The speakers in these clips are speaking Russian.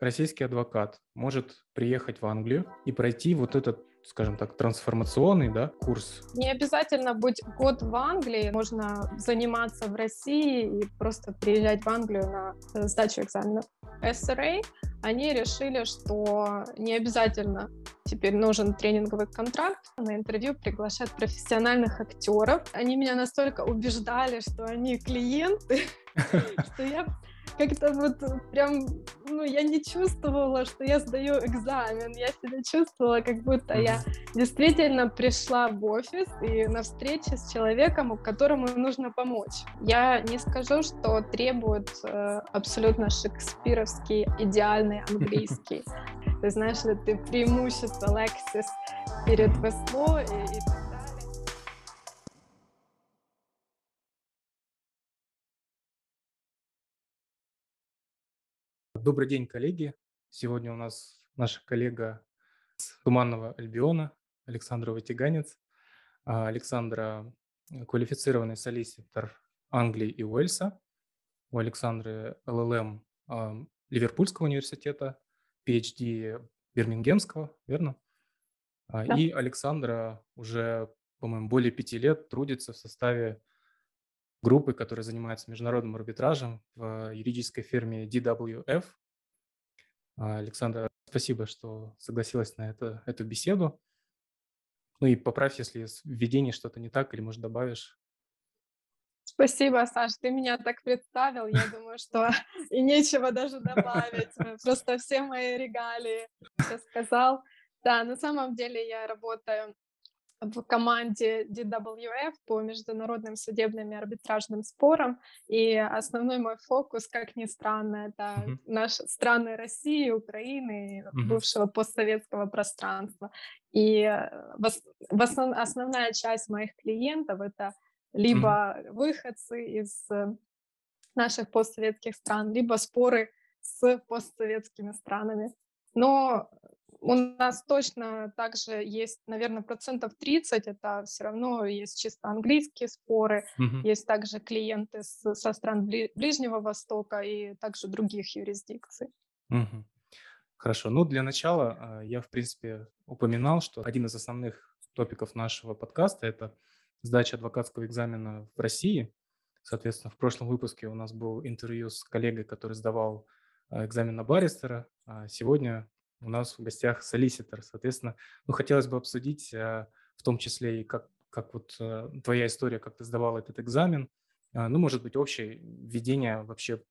российский адвокат может приехать в Англию и пройти вот этот скажем так, трансформационный да, курс? Не обязательно быть год в Англии, можно заниматься в России и просто приезжать в Англию на э, сдачу экзаменов. SRA, они решили, что не обязательно теперь нужен тренинговый контракт. На интервью приглашают профессиональных актеров. Они меня настолько убеждали, что они клиенты, что я как-то вот прям, ну, я не чувствовала, что я сдаю экзамен. Я себя чувствовала, как будто я действительно пришла в офис и на встрече с человеком, которому нужно помочь. Я не скажу, что требует э, абсолютно шекспировский идеальный английский. Ты знаешь ли, ты преимущество Lexis перед Весло и, и Добрый день, коллеги. Сегодня у нас наша коллега с Туманного Альбиона, Александра Ватиганец. А, Александра – квалифицированный солиситор Англии и Уэльса. У Александры ЛЛМ Ливерпульского университета, PhD Бирмингемского, верно? А, да. И Александра уже, по-моему, более пяти лет трудится в составе группы, которая занимается международным арбитражем в юридической фирме DWF. А, Александра, спасибо, что согласилась на это, эту беседу. Ну и поправь, если в введении что-то не так, или, может, добавишь. Спасибо, Саш, ты меня так представил. Я думаю, что и нечего даже добавить. Просто все мои регалии все сказал. Да, на самом деле я работаю в команде DWF по международным судебным и арбитражным спорам. И основной мой фокус, как ни странно, это uh-huh. наши страны России, Украины, uh-huh. бывшего постсоветского пространства. И э, в, основ, основная часть моих клиентов это либо uh-huh. выходцы из э, наших постсоветских стран, либо споры с постсоветскими странами. Но у нас точно также есть, наверное, процентов 30, это все равно есть чисто английские споры, угу. есть также клиенты с, со стран Ближнего Востока и также других юрисдикций. Угу. Хорошо, ну для начала а, я, в принципе, упоминал, что один из основных топиков нашего подкаста – это сдача адвокатского экзамена в России. Соответственно, в прошлом выпуске у нас был интервью с коллегой, который сдавал а, экзамен на баристера. А сегодня у нас в гостях солиситор. Соответственно, ну, хотелось бы обсудить э, в том числе и как, как вот э, твоя история, как ты сдавал этот экзамен, а, ну, может быть, общее введение вообще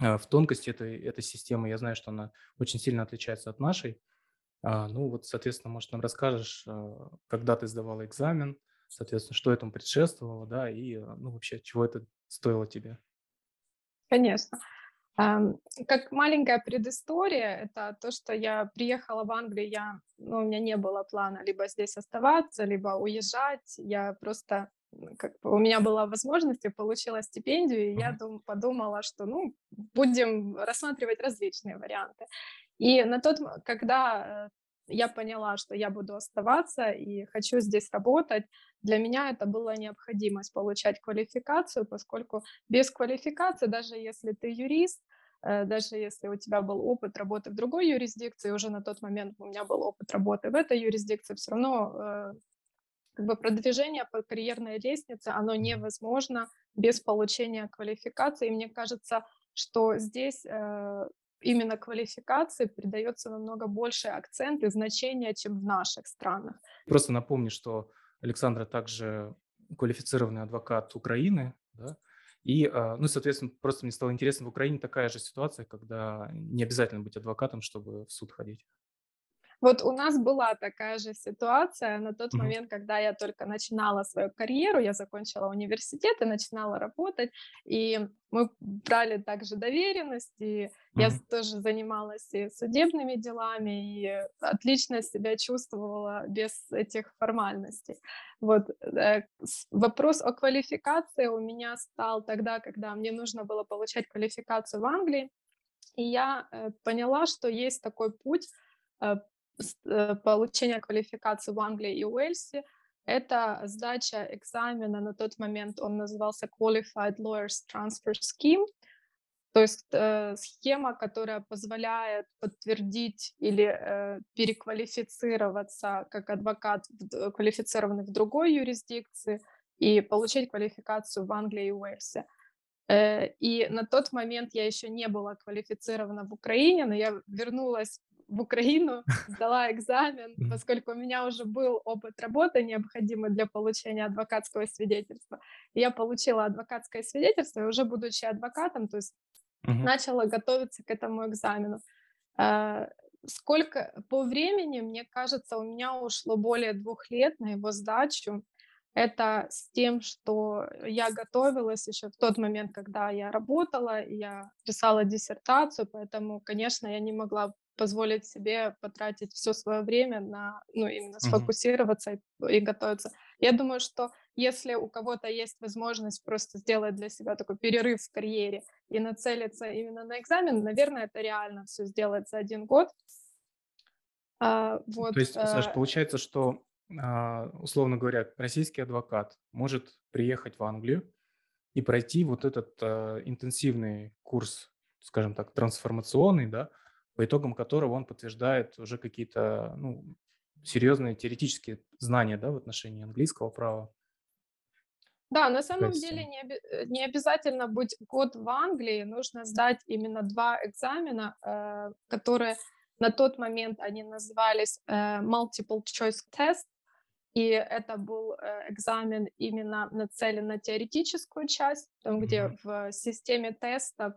э, в тонкости этой, этой системы. Я знаю, что она очень сильно отличается от нашей. А, ну, вот, соответственно, может, нам расскажешь, когда ты сдавала экзамен, соответственно, что этому предшествовало, да, и, ну, вообще, чего это стоило тебе? Конечно. Как маленькая предыстория, это то, что я приехала в Англию, я, ну, у меня не было плана либо здесь оставаться, либо уезжать. Я просто, как бы, у меня была возможность, я получила стипендию, и я дум, подумала, что, ну, будем рассматривать различные варианты. И на тот, когда э, я поняла, что я буду оставаться и хочу здесь работать, для меня это была необходимость получать квалификацию, поскольку без квалификации, даже если ты юрист, э, даже если у тебя был опыт работы в другой юрисдикции, уже на тот момент у меня был опыт работы в этой юрисдикции, все равно э, как бы продвижение по карьерной лестнице, оно невозможно без получения квалификации. И мне кажется, что здесь э, именно квалификации придается намного больше акцент и значение, чем в наших странах. Просто напомню, что Александра также квалифицированный адвокат Украины, да, и, а, ну, соответственно, просто мне стало интересно, в Украине такая же ситуация, когда не обязательно быть адвокатом, чтобы в суд ходить. Вот у нас была такая же ситуация на тот mm-hmm. момент, когда я только начинала свою карьеру, я закончила университет и начинала работать, и мы брали также доверенность, и mm-hmm. я тоже занималась и судебными делами, и отлично себя чувствовала без этих формальностей. Вот э, вопрос о квалификации у меня стал тогда, когда мне нужно было получать квалификацию в Англии, и я э, поняла, что есть такой путь э, получения квалификации в Англии и Уэльсе, это сдача экзамена, на тот момент он назывался Qualified Lawyers Transfer Scheme, То есть э, схема, которая позволяет подтвердить или э, переквалифицироваться как адвокат, в, квалифицированный в другой юрисдикции, и получить квалификацию в Англии и Уэльсе. Э, и на тот момент я еще не была квалифицирована в Украине, но я вернулась в Украину, сдала экзамен, поскольку у меня уже был опыт работы, необходимый для получения адвокатского свидетельства. Я получила адвокатское свидетельство, и уже будучи адвокатом, то есть uh-huh. начала готовиться к этому экзамену. Э, сколько по времени, мне кажется, у меня ушло более двух лет на его сдачу. Это с тем, что я готовилась еще в тот момент, когда я работала, я писала диссертацию, поэтому, конечно, я не могла позволить себе потратить все свое время на, ну, именно сфокусироваться mm-hmm. и, и готовиться. Я думаю, что если у кого-то есть возможность просто сделать для себя такой перерыв в карьере и нацелиться именно на экзамен, наверное, это реально все сделать за один год. А, вот, То есть, Саша, э, получается, что, условно говоря, российский адвокат может приехать в Англию и пройти вот этот а, интенсивный курс, скажем так, трансформационный, да, по итогам которого он подтверждает уже какие-то ну, серьезные теоретические знания да, в отношении английского права. Да, на самом есть... деле не, э, не обязательно быть год в Англии, нужно сдать именно два экзамена, э, которые на тот момент они назывались э, multiple choice test, и это был э, экзамен именно нацелен на теоретическую часть, там, где в системе тестов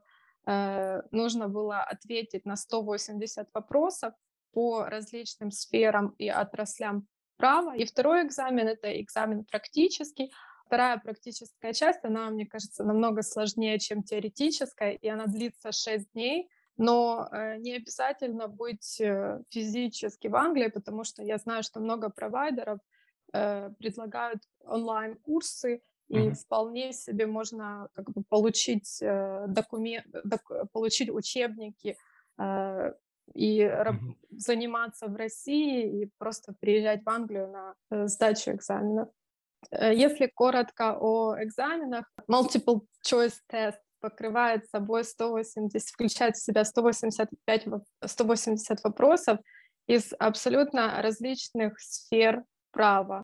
Э, нужно было ответить на 180 вопросов по различным сферам и отраслям права. И второй экзамен — это экзамен практический. Вторая практическая часть, она, мне кажется, намного сложнее, чем теоретическая, и она длится 6 дней. Но э, не обязательно быть физически в Англии, потому что я знаю, что много провайдеров э, предлагают онлайн-курсы, и mm-hmm. вполне себе можно как бы получить э, документ, док, получить учебники э, и mm-hmm. заниматься в России и просто приезжать в Англию на э, сдачу экзаменов. Э, если коротко о экзаменах, multiple choice test покрывает собой 180, включает в себя 185, 180 вопросов из абсолютно различных сфер права.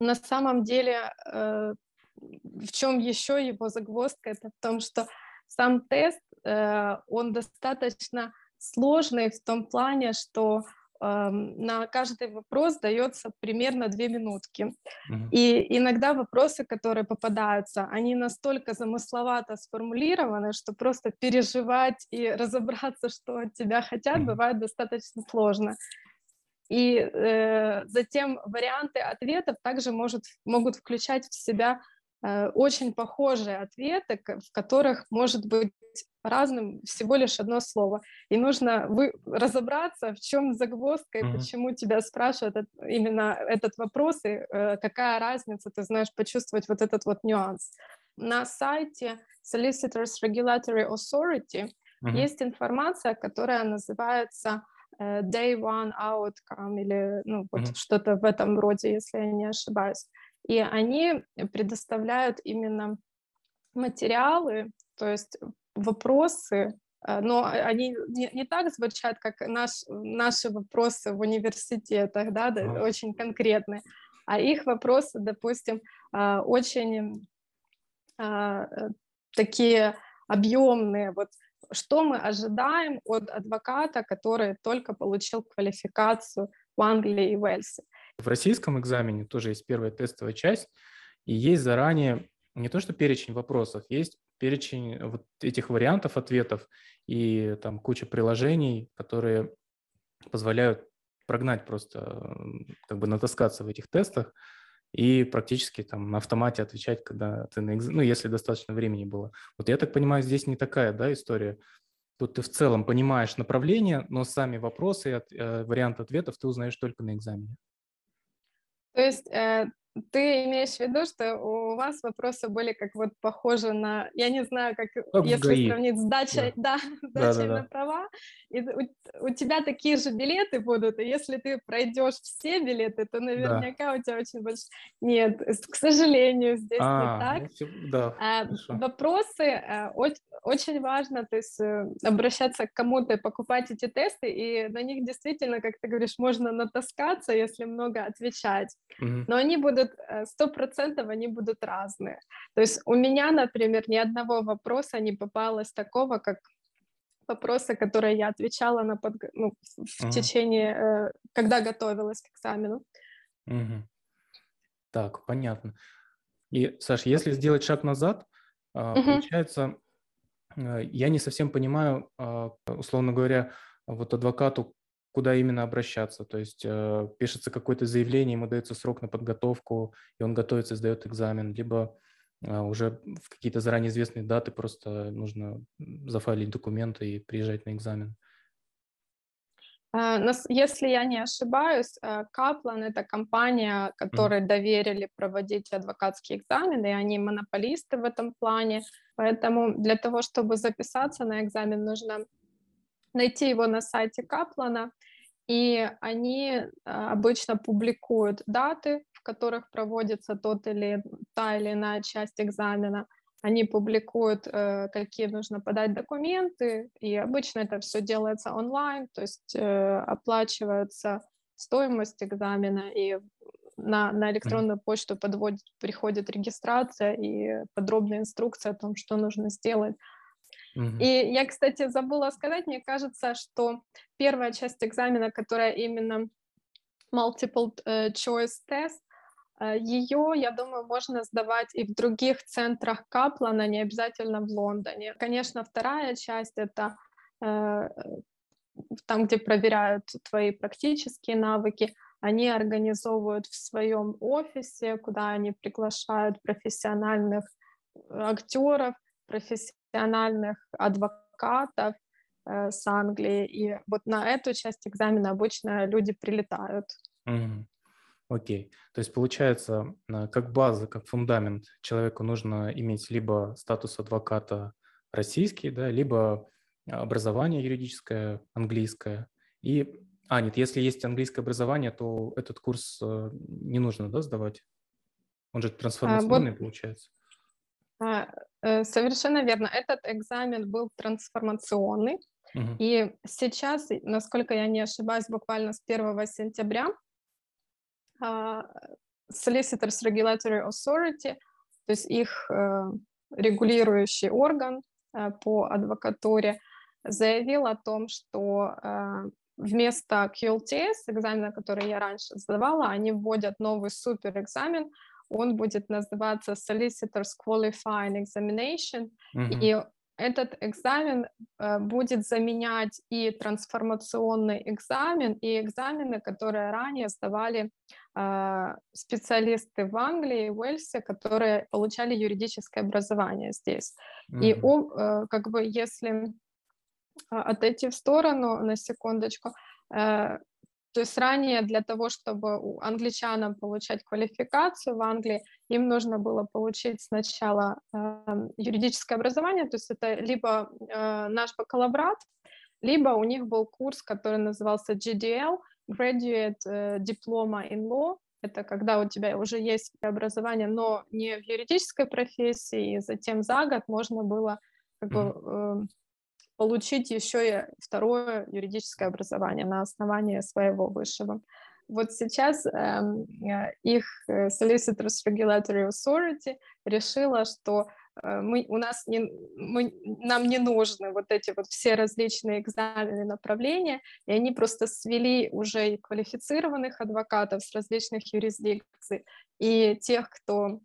На самом деле э, в чем еще его загвоздка? Это в том, что сам тест, э, он достаточно сложный в том плане, что эм, на каждый вопрос дается примерно две минутки. Uh-huh. И иногда вопросы, которые попадаются, они настолько замысловато сформулированы, что просто переживать и разобраться, что от тебя хотят, uh-huh. бывает достаточно сложно. И э, затем варианты ответов также может, могут включать в себя Э, очень похожие ответы, в которых может быть разным всего лишь одно слово. И нужно вы, разобраться, в чем загвоздка и mm-hmm. почему тебя спрашивают это, именно этот вопрос, и э, какая разница, ты знаешь, почувствовать вот этот вот нюанс. На сайте Solicitors Regulatory Authority mm-hmm. есть информация, которая называется Day One Outcome или ну, вот mm-hmm. что-то в этом роде, если я не ошибаюсь и они предоставляют именно материалы, то есть вопросы, э, но они не, не так звучат, как наш, наши вопросы в университетах, да, да mm. очень конкретные, а их вопросы, допустим, э, очень э, такие объемные. Вот что мы ожидаем от адвоката, который только получил квалификацию в Англии и Уэльсе. В российском экзамене тоже есть первая тестовая часть, и есть заранее не то что перечень вопросов, есть перечень вот этих вариантов ответов и там куча приложений, которые позволяют прогнать просто, как бы натаскаться в этих тестах и практически там на автомате отвечать, когда ты на экзамен, ну, если достаточно времени было. Вот я так понимаю, здесь не такая, да, история. Тут ты в целом понимаешь направление, но сами вопросы, э, вариант ответов ты узнаешь только на экзамене. То есть э, ты имеешь в виду, что у вас вопросы были как вот похожи на, я не знаю, как, Как если ГАИ. сравнить с дачей, да, с дачей на Да-да-да. права, и у, у тебя такие же билеты будут, и если ты пройдешь все билеты, то Да. наверняка у тебя очень больше... Нет, к сожалению, здесь не А, так. ну да, А, хорошо. Вопросы э, оч- очень важно, то есть э, обращаться к кому-то покупать эти тесты, и на них действительно, как ты говоришь, можно натаскаться, если много отвечать. Мгм. Но они будут э, сто процентов, они будут разные. То есть у меня, например, ни одного вопроса не попалось такого, как вопросы, которые я отвечала на подго- ну, в- Мгм. течение, э, когда готовилась к экзамену. Мгм. Так, понятно. И, Саш, если сделать шаг назад, Мгм. получается, э, я не совсем понимаю, а, условно говоря, вот адвокату, куда именно обращаться. То есть э, пишется какое-то заявление, ему дается срок на подготовку, и он готовится, сдает экзамен, либо а, уже в какие-то заранее известные даты просто нужно зафайлить документы и приезжать на экзамен. А, Если я не ошибаюсь, э, Kaplan — это компания, которой доверили проводить адвокатские экзамены, и они монополисты в этом плане. Поэтому для того, чтобы записаться на экзамен, нужно найти его на сайте Каплана, и они а, обычно публикуют даты, в которых проводится тот или та или иная часть экзамена. Они публикуют, э, какие нужно подать документы, и обычно это все делается онлайн, то есть э, оплачивается стоимость экзамена, и на, на электронную почту подводит, приходит регистрация и подробная инструкция о том, что нужно сделать. Мгм. И я, кстати, забыла сказать, мне кажется, что первая часть экзамена, которая именно multiple э, choice тест, ее, я думаю, можно сдавать и в других центрах Каплана, не обязательно в Лондоне. Конечно, вторая часть — это э, там, где проверяют твои практические навыки, они организовывают в своем офисе, куда они приглашают профессиональных актеров, профессиональных адвокатов э, с Англии. И вот на эту часть экзамена обычно люди прилетают. Мгм. Окей. То есть получается, а, как база, как фундамент человеку нужно иметь либо статус адвоката российский, да, либо образование юридическое английское. И, а, нет, если есть английское образование, то этот курс э, не нужно, да, сдавать? Он же трансформационный получается. А, э, Совершенно верно. Этот экзамен был трансформационный. Мгм. И сейчас, насколько я не ошибаюсь, буквально с 1 сентября а, Solicitors Regulatory Authority, то есть их э, регулирующий орган э, по адвокатуре, заявил о том, что э, вместо QLTS, экзамена, который я раньше сдавала, они вводят новый суперэкзамен, он будет называться Solicitors Qualifying Examination, Мгм. и этот экзамен э, будет заменять и трансформационный экзамен, и экзамены, которые ранее сдавали э, специалисты в Англии и Уэльсе, которые получали юридическое образование здесь. И Мгм. о- э, как бы если а, отойти в сторону на секундочку, э, то есть ранее для того, чтобы у англичанам получать квалификацию в Англии, им нужно было получить сначала э, юридическое образование, то есть это либо э, наш бакалаврат, либо у них был курс, который назывался GDL, Graduate э, Diploma in Law, это когда у тебя уже есть образование, но не в юридической профессии, и затем за год можно было как бы, э, получить еще и второе юридическое образование на основании своего высшего. Вот сейчас эм, э, их э, Solicitors Regulatory Authority решила, что э, мы, у нас не, мы, нам не нужны вот эти вот все различные экзамены направления, и они просто свели уже и квалифицированных адвокатов с различных юрисдикций, и тех, кто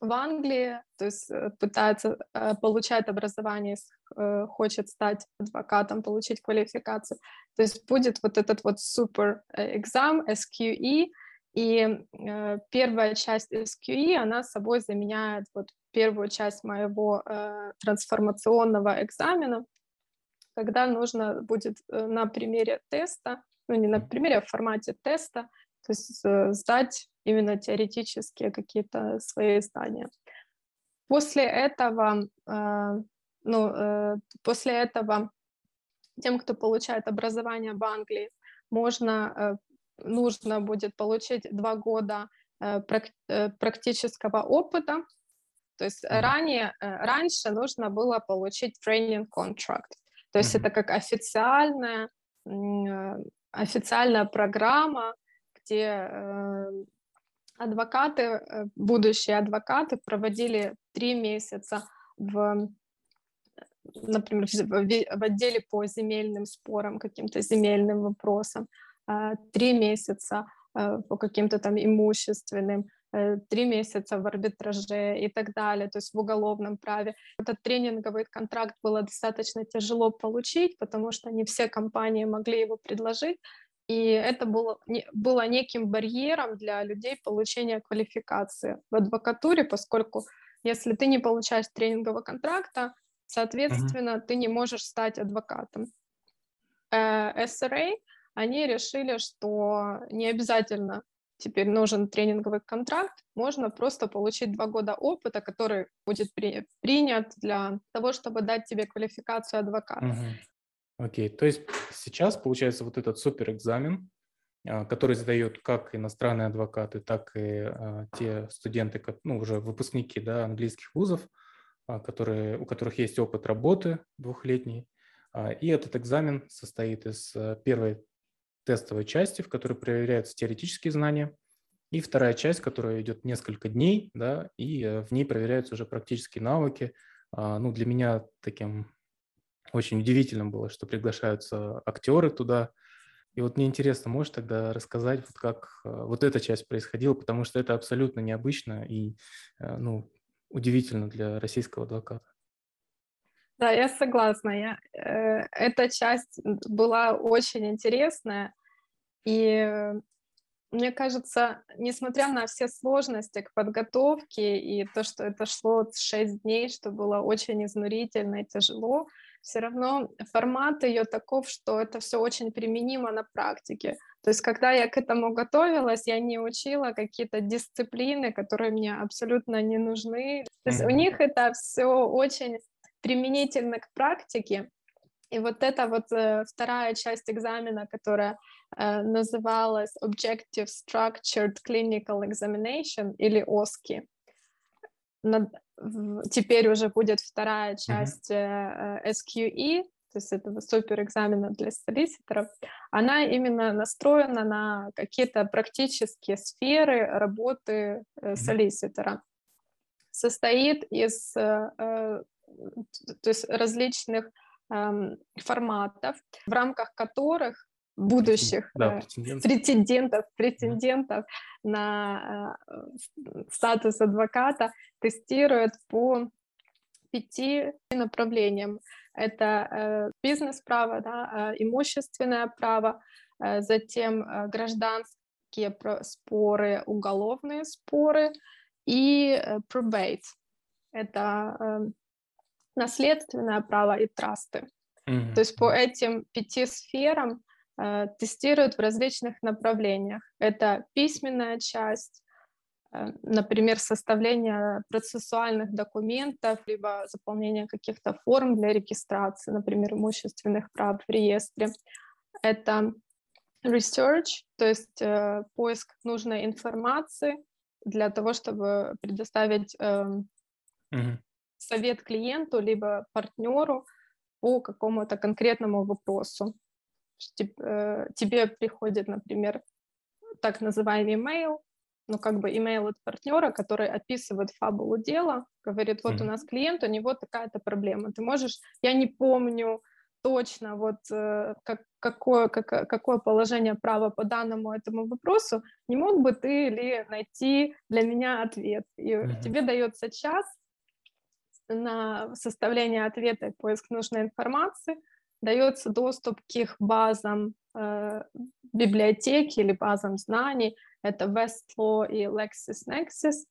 в Англии, то есть э, пытается э, получать образование, э, хочет стать адвокатом, получить квалификацию. То есть будет вот этот вот супер экзам SQE, и э, первая часть SQE, она собой заменяет вот первую часть моего э, трансформационного экзамена, когда нужно будет э, на примере теста, ну не на примере, а в формате теста, то есть э, сдать именно теоретические какие-то свои знания. После этого, э, ну, э, после этого тем, кто получает образование в Англии, можно, э, нужно будет получить два года практического опыта. То есть ранее, раньше нужно было получить training contract. То есть это как официальная, официальная программа, где адвокаты, э, будущие адвокаты проводили три месяца в например, в отделе по земельным спорам, каким-то земельным вопросам, а, три месяца э, по каким-то там имущественным, э, три месяца в арбитраже и так далее, то есть в уголовном праве. Этот тренинговый контракт было достаточно тяжело получить, потому что не все компании могли его предложить, и это было, было неким барьером для людей получения квалификации в адвокатуре, поскольку если ты не получаешь тренингового контракта, соответственно, uh-huh. ты не можешь стать адвокатом. Э, SRA, они решили, что не обязательно теперь нужен тренинговый контракт, можно просто получить два года опыта, который будет при, принят для того, чтобы дать тебе квалификацию адвоката. Uh-huh. Окей, то есть сейчас получается вот этот суперэкзамен, а, который сдают как иностранные адвокаты, так и а, те студенты, ну, уже выпускники да, английских вузов, а, которые, у которых есть опыт работы двухлетний. И этот экзамен состоит из первой тестовой части, в которой проверяются теоретические знания, и вторая часть, которая идет несколько дней, да, и э, в ней проверяются уже практические навыки. Ну, для меня таким очень удивительно было, что приглашаются актеры туда. И вот мне интересно, можешь тогда рассказать, вот как э, вот эта часть происходила, потому что это абсолютно необычно и э, ну, удивительно для российского адвоката. Да, я согласна. Я, э, эта часть была очень интересная. И мне кажется, несмотря на все сложности к подготовке и то, что это шло 6 дней, что было очень изнурительно и тяжело, все равно формат ее таков, что это все очень применимо на практике. То есть, когда я к этому готовилась, я не учила какие-то дисциплины, которые мне абсолютно не нужны. То есть у них это все очень применительно к практике. И вот это вот э, вторая часть экзамена, которая э, называлась Objective Structured Clinical Examination или OSCE, над, теперь уже будет вторая часть mm-hmm. SQE, то есть этого супер экзамена для солиситоров, она именно настроена на какие-то практические сферы работы mm-hmm. солиситора. Состоит из то есть различных эм, форматов, в рамках которых будущих да, претендентов, претендентов, претендентов на э, статус адвоката тестируют по пяти направлениям. Это э, бизнес-право, да, э, имущественное право, затем гражданские споры, уголовные споры и probate. Это наследственное право и трасты. Mm-hmm. То есть по этим пяти сферам Э, тестируют в различных направлениях. Это письменная часть, э, например, составление процессуальных документов, либо заполнение каких-то форм для регистрации, например, имущественных прав в реестре. Это research, то есть э, поиск нужной информации для того, чтобы предоставить э, mm-hmm. совет клиенту либо партнеру по какому-то конкретному вопросу. Э, тебе приходит, например, так называемый email, ну, как бы email от партнера, который описывает фабулу дела, говорит, вот mm-hmm. у нас клиент, у него такая-то проблема. Ты можешь, я не помню точно, вот э, как, какое, как, какое положение права по данному этому вопросу, не мог бы ты или найти для меня ответ? И mm-hmm. тебе дается час на составление ответа и поиск нужной информации, дается доступ к их базам э, библиотеки или базам знаний. Это Westlaw и LexisNexis.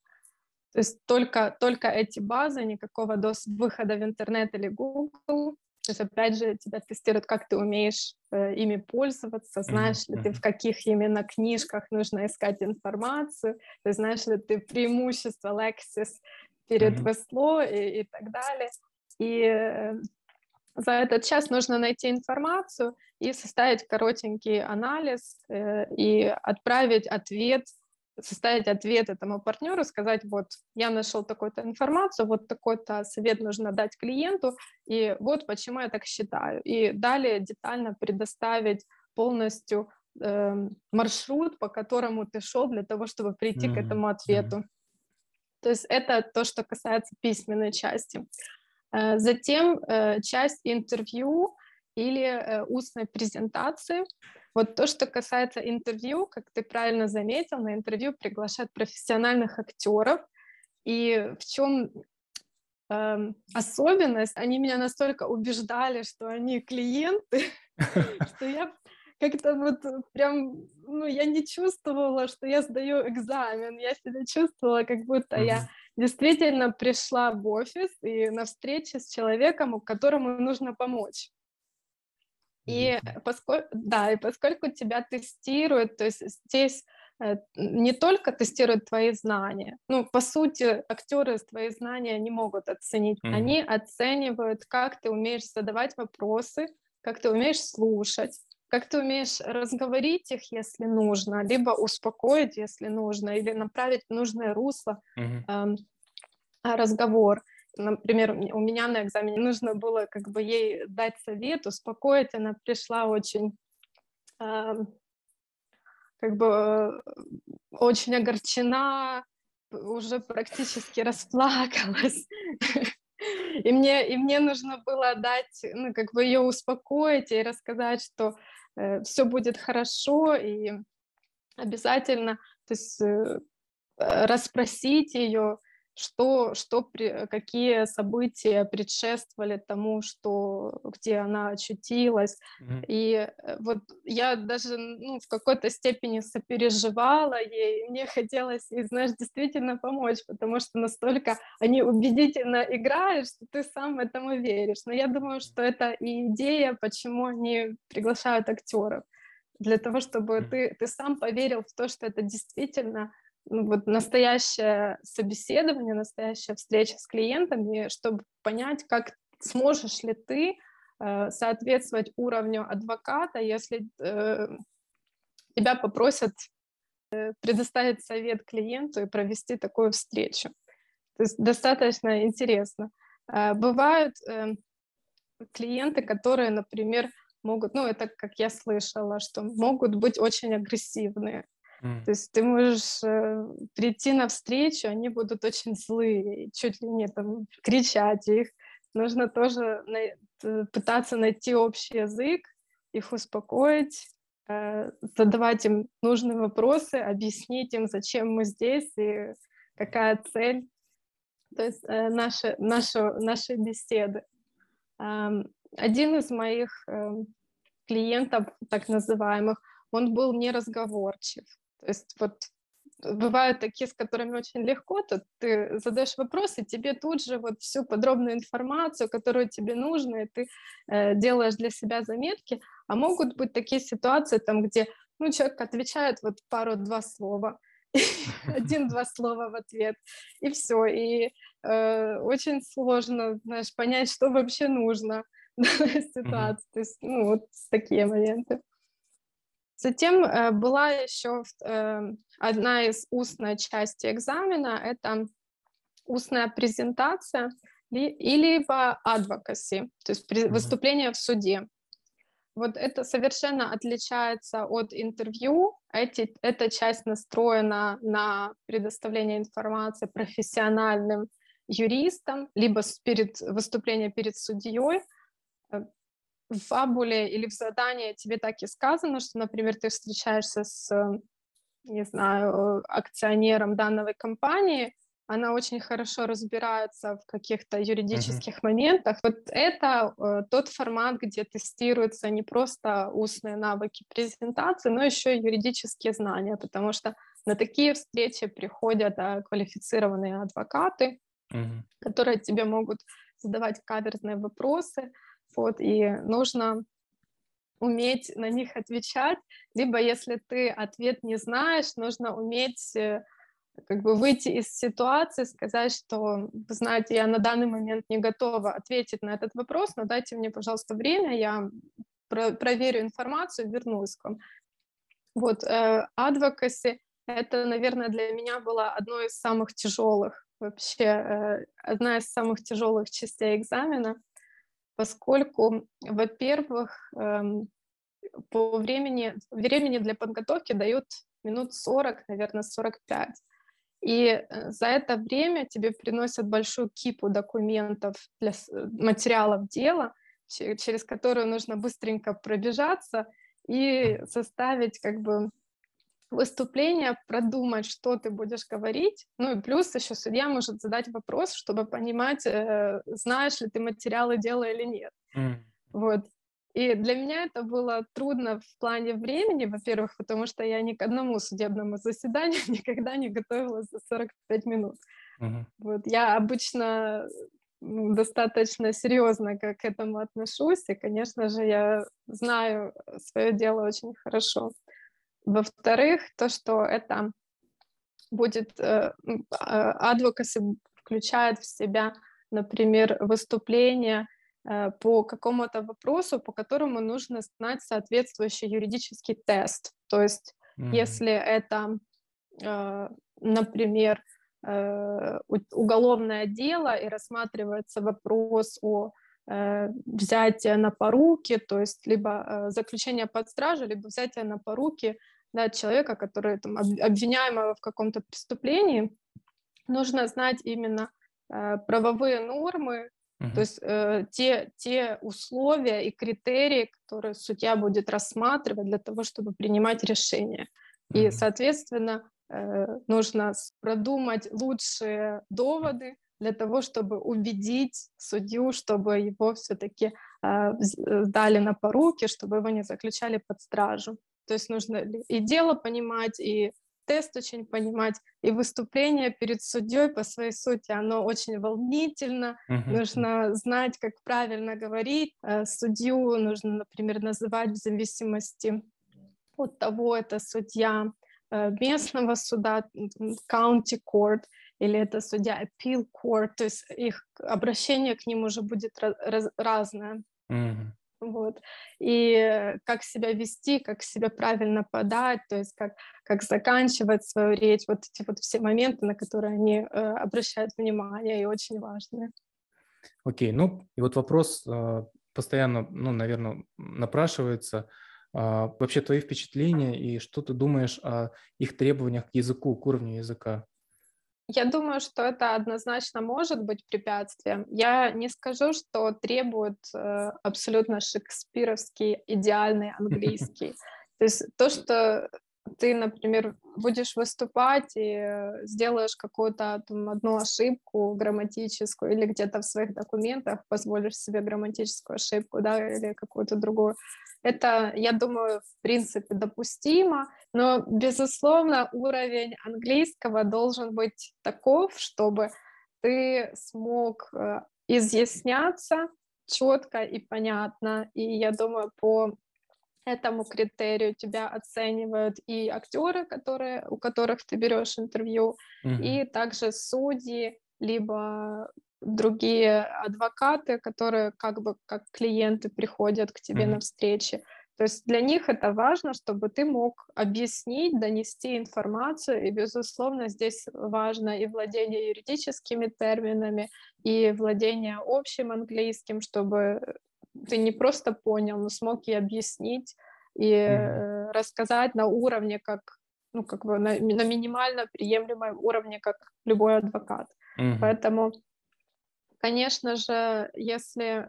То есть только, только эти базы, никакого до выхода в интернет или Google. То есть, опять же, тебя тестируют, как ты умеешь э, ими пользоваться, знаешь mm-hmm. ли ты, в каких именно книжках нужно искать информацию, ты знаешь ли ты преимущества Lexis перед mm-hmm. Westlaw и, и так далее. И э, за этот час нужно найти информацию и составить коротенький анализ э, и отправить ответ составить ответ этому партнеру, сказать, вот, я нашел такую-то информацию, вот такой-то совет нужно дать клиенту, и вот почему я так считаю. И далее детально предоставить полностью э, маршрут, по которому ты шел для того, чтобы прийти mm-hmm. к этому ответу. Mm-hmm. То есть это то, что касается письменной части. Э, затем э, часть интервью или э, устной презентации – вот то, что касается интервью, как ты правильно заметил, на интервью приглашают профессиональных актеров. И в чем эм, особенность? Они меня настолько убеждали, что они клиенты, что я как-то вот прям, ну, я не чувствовала, что я сдаю экзамен. Я себя чувствовала, как будто я действительно пришла в офис и на встречу с человеком, которому нужно помочь. И поскольку, да, и поскольку тебя тестируют, то есть здесь э, не только тестируют твои знания, ну, по сути, актеры твои знания не могут оценить, mm-hmm. они оценивают, как ты умеешь задавать вопросы, как ты умеешь слушать, как ты умеешь разговорить их, если нужно, либо успокоить, если нужно, или направить в нужное русло mm-hmm. э, разговор например, у меня на экзамене нужно было как бы ей дать совет, успокоить, она пришла очень э, как бы очень огорчена, уже практически расплакалась. И мне, и мне нужно было дать, ну, как бы ее успокоить и рассказать, что э, все будет хорошо, и обязательно, то есть э, расспросить ее, что, что какие события предшествовали тому, что, где она очутилась. Mm-hmm. И э, вот я даже ну, в какой-то степени сопереживала ей, мне хотелось ей, знаешь, действительно помочь, потому что настолько они убедительно играют, что ты сам этому веришь. Но я думаю, что это и идея, почему они приглашают актеров для того, чтобы mm-hmm. ты, ты сам поверил в то, что это действительно ну, вот настоящее собеседование, настоящая встреча с клиентами, чтобы понять, как сможешь ли ты э, соответствовать уровню адвоката, если э, тебя попросят э, предоставить совет клиенту и провести такую встречу. То есть достаточно интересно. Э, бывают э, клиенты, которые, например, могут, ну это как я слышала, что могут быть очень агрессивные. Mm. То есть ты можешь э, прийти на встречу, они будут очень злые, чуть ли не там кричать их. Нужно тоже на, пытаться найти общий язык, их успокоить, э, задавать им нужные вопросы, объяснить им, зачем мы здесь и какая цель. То есть э, наши, наши, наши беседы. Э, один из моих э, клиентов, так называемых, он был неразговорчив. То есть вот бывают такие, с которыми очень легко, то ты задаешь вопросы, тебе тут же вот всю подробную информацию, которую тебе нужно, и ты э, делаешь для себя заметки, а могут быть такие ситуации, там, где ну, человек отвечает вот пару-два слова, один-два слова в ответ, и все, и э, очень сложно, знаешь, понять, что вообще нужно в ситуации, то есть, ну, вот такие моменты. Затем э, была еще э, одна из устной части экзамена, это устная презентация и либо advocacy, то есть выступление в суде. Вот это совершенно отличается от интервью. Эти, эта часть настроена на предоставление информации профессиональным юристам, либо перед выступлением перед судьей в фабуле или в задании тебе так и сказано, что, например, ты встречаешься с, не знаю, акционером данной компании, она очень хорошо разбирается в каких-то юридических uh-huh. моментах. Вот это э, тот формат, где тестируются не просто устные навыки презентации, но еще и юридические знания, потому что на такие встречи приходят э, квалифицированные адвокаты, uh-huh. которые тебе могут задавать каверзные вопросы, вот, и нужно уметь на них отвечать, либо если ты ответ не знаешь, нужно уметь э, как бы выйти из ситуации, сказать, что, знаете, я на данный момент не готова ответить на этот вопрос, но дайте мне, пожалуйста, время, я про проверю информацию, вернусь к вам. Вот, э, advocacy — это, наверное, для меня было одно из самых тяжелых, вообще, э, одна из самых тяжелых частей экзамена, поскольку, во-первых, э, по времени, времени для подготовки дают минут 40, наверное, 45. И э, за это время тебе приносят большую кипу документов для материалов дела, через которые нужно быстренько пробежаться и составить как бы выступление, продумать, что ты будешь говорить. Ну и плюс еще судья может задать вопрос, чтобы понимать, э, знаешь ли ты материалы дела или нет. Mm. Вот. И для меня это было трудно в плане времени, во-первых, потому что я ни к одному судебному заседанию никогда не готовилась за 45 минут. Uh-huh. Вот. Я обычно достаточно серьезно к этому отношусь, и, конечно же, я знаю свое дело очень хорошо. Во-вторых, то, что это будет, э, адвокасы включает в себя, например, выступление Э, по какому-то вопросу, по которому нужно знать соответствующий юридический тест. То есть, mm-hmm. если это, э, например, уголовное дело и рассматривается вопрос о взятие на поруки, то есть либо заключение под стражу, либо взятие на поруки да, человека, который там, обвиняемого в каком-то преступлении, нужно знать именно правовые нормы, Uh-huh. То есть э, те, те условия и критерии, которые судья будет рассматривать для того, чтобы принимать решение. Uh-huh. И, соответственно, э, нужно продумать лучшие доводы для того, чтобы убедить судью, чтобы его все-таки э, дали на поруки, чтобы его не заключали под стражу. То есть нужно и дело понимать, и тест очень понимать, и выступление перед судьей по своей сути, оно очень волнительно, uh-huh. нужно знать, как правильно говорить, э, судью нужно, например, называть в зависимости от того, это судья э, местного суда, county court, или это судья appeal court, то есть их обращение к ним уже будет раз- разное. Uh-huh вот, и как себя вести, как себя правильно подать, то есть как, как заканчивать свою речь, вот эти вот все моменты, на которые они э, обращают внимание и очень важные. Окей, okay, ну и вот вопрос э, постоянно, ну, наверное, напрашивается, э, вообще твои впечатления и что ты думаешь о их требованиях к языку, к уровню языка? Я думаю, что это однозначно может быть препятствием. Я не скажу, что требует э, абсолютно шекспировский идеальный английский. То есть то, что ты, например, будешь выступать и сделаешь какую-то там, одну ошибку грамматическую или где-то в своих документах позволишь себе грамматическую ошибку, да, или какую-то другую, это, я думаю, в принципе допустимо, но, безусловно, уровень английского должен быть таков, чтобы ты смог э, изъясняться четко и понятно. И я думаю, по этому критерию тебя оценивают и актеры, которые, у которых ты берешь интервью, mm-hmm. и также судьи, либо другие адвокаты, которые как бы как клиенты приходят к тебе mm-hmm. на встречи. То есть для них это важно, чтобы ты мог объяснить, донести информацию, и, безусловно, здесь важно и владение юридическими терминами, и владение общим английским, чтобы ты не просто понял, но смог и объяснить, и mm-hmm. рассказать на уровне, как, ну, как бы на, на минимально приемлемом уровне, как любой адвокат. Mm-hmm. Поэтому, конечно же, если э,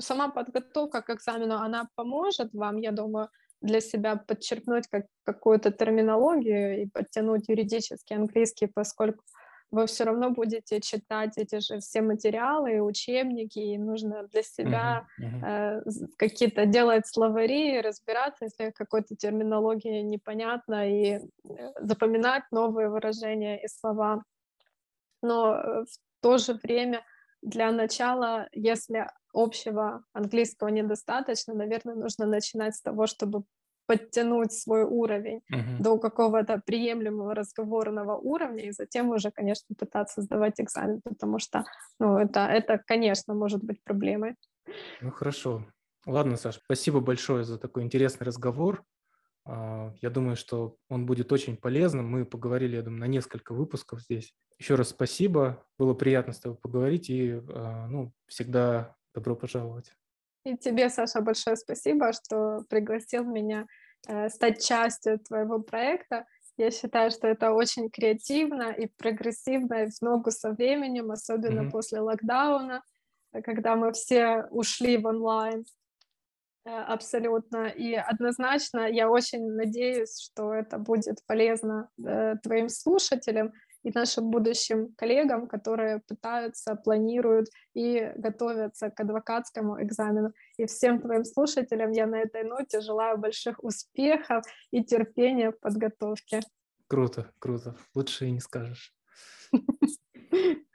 сама подготовка к экзамену, она поможет вам, я думаю, для себя подчеркнуть как, какую-то терминологию и подтянуть юридический английский, поскольку вы все равно будете читать эти же все материалы, учебники, и нужно для себя uh-huh, uh-huh. Э, какие-то делать словари, разбираться, если какой-то терминологии непонятно, и э, запоминать новые выражения и слова. Но э, в то же время для начала, если общего английского недостаточно, наверное, нужно начинать с того, чтобы подтянуть свой уровень uh-huh. до какого-то приемлемого разговорного уровня, и затем уже, конечно, пытаться сдавать экзамен, потому что, ну, это, это, конечно, может быть проблемой. Ну, хорошо. Ладно, Саша, спасибо большое за такой интересный разговор. А, я думаю, что он будет очень полезным. Мы поговорили, я думаю, на несколько выпусков здесь. Еще раз спасибо. Было приятно с тобой поговорить и а, ну, всегда добро пожаловать. И тебе, Саша, большое спасибо, что пригласил меня э, стать частью твоего проекта. Я считаю, что это очень креативно и прогрессивно и в ногу со временем, особенно mm-hmm. после локдауна, когда мы все ушли в онлайн. Э, абсолютно. И однозначно я очень надеюсь, что это будет полезно э, твоим слушателям и нашим будущим коллегам, которые пытаются, планируют и готовятся к адвокатскому экзамену. И всем твоим слушателям я на этой ноте желаю больших успехов и терпения в подготовке. Круто, круто. Лучше и не скажешь.